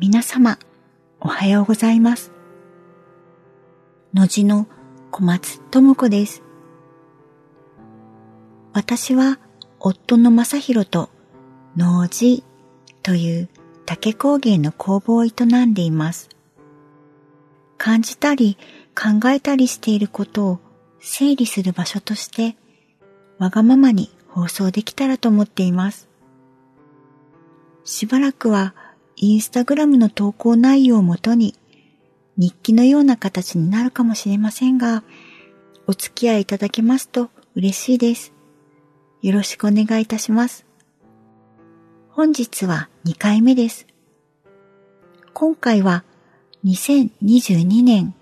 皆様、おはようございます。のじの小松智子です。私は夫の正宏と農事という竹工芸の工房を営んでいます。感じたり考えたりしていることを整理する場所としてわがままに放送できたらと思っています。しばらくはインスタグラムの投稿内容をもとに日記のような形になるかもしれませんが、お付き合いいただけますと嬉しいです。よろしくお願いいたします。本日は2回目です。今回は2022年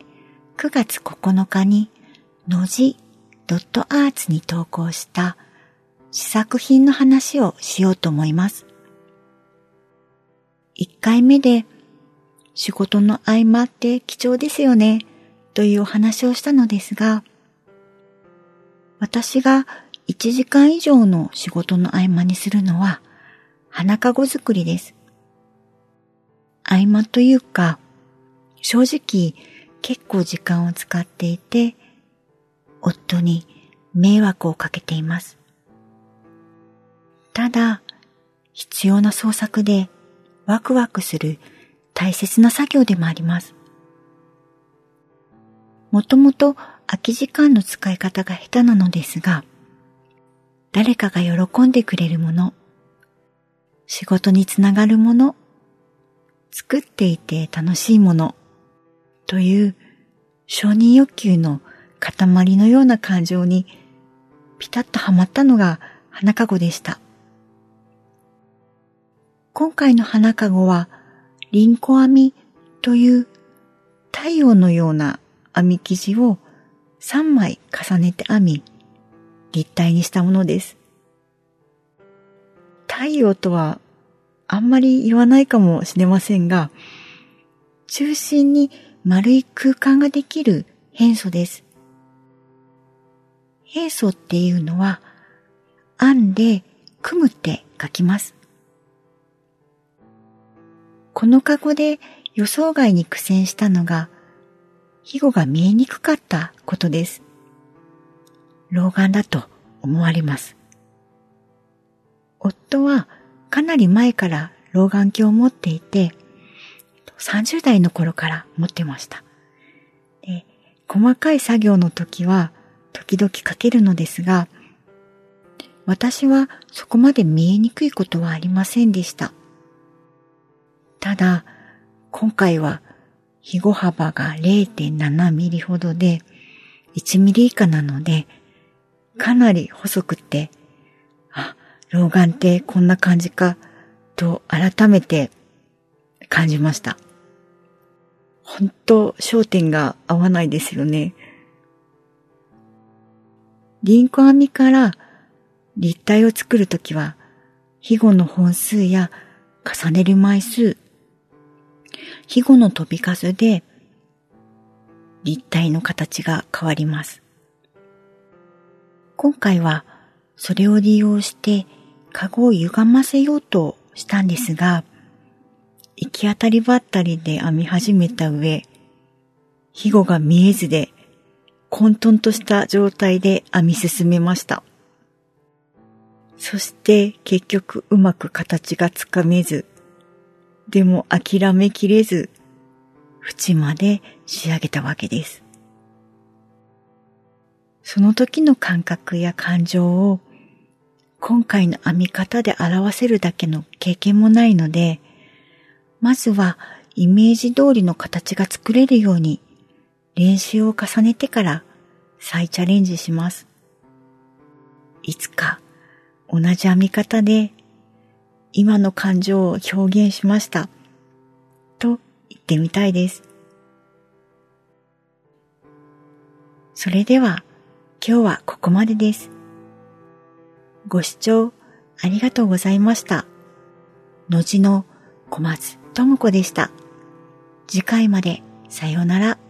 9月9日にのじドットアーツに投稿した試作品の話をしようと思います。1回目で仕事の合間って貴重ですよねというお話をしたのですが、私が1時間以上の仕事の合間にするのは花籠作りです。合間というか、正直結構時間を使っていて、夫に迷惑をかけています。ただ、必要な創作でワクワクする大切な作業でもあります。もともと空き時間の使い方が下手なのですが、誰かが喜んでくれるもの、仕事につながるもの、作っていて楽しいもの、という承認欲求の塊のような感情にピタッとはまったのが花籠でした。今回の花籠は、リンコ編みという太陽のような編み生地を3枚重ねて編み、立体にしたものです。太陽とはあんまり言わないかもしれませんが、中心に丸い空間ができる変素です。変素っていうのは、編んで組むって書きます。このカゴで予想外に苦戦したのが、庇護が見えにくかったことです。老眼だと思われます。夫はかなり前から老眼鏡を持っていて、30代の頃から持ってました。で細かい作業の時は時々かけるのですが、私はそこまで見えにくいことはありませんでした。ただ、今回は肥後幅が0.7ミリほどで、1ミリ以下なので、かなり細くて、あ、老眼ってこんな感じか、と改めて感じました。本当焦点が合わないですよね。銀行編みから立体を作るときは、肥後の本数や重ねる枚数、肥後の飛び数で立体の形が変わります。今回はそれを利用してカゴを歪ませようとしたんですが、行き当たりばったりで編み始めた上、肥後が見えずで混沌とした状態で編み進めました。そして結局うまく形がつかめず、でも諦めきれず、縁まで仕上げたわけです。その時の感覚や感情を今回の編み方で表せるだけの経験もないので、まずはイメージ通りの形が作れるように練習を重ねてから再チャレンジします。いつか同じ編み方で今の感情を表現しました。と言ってみたいです。それでは今日はここまでです。ご視聴ありがとうございました。のじの小松智子でした。次回までさようなら。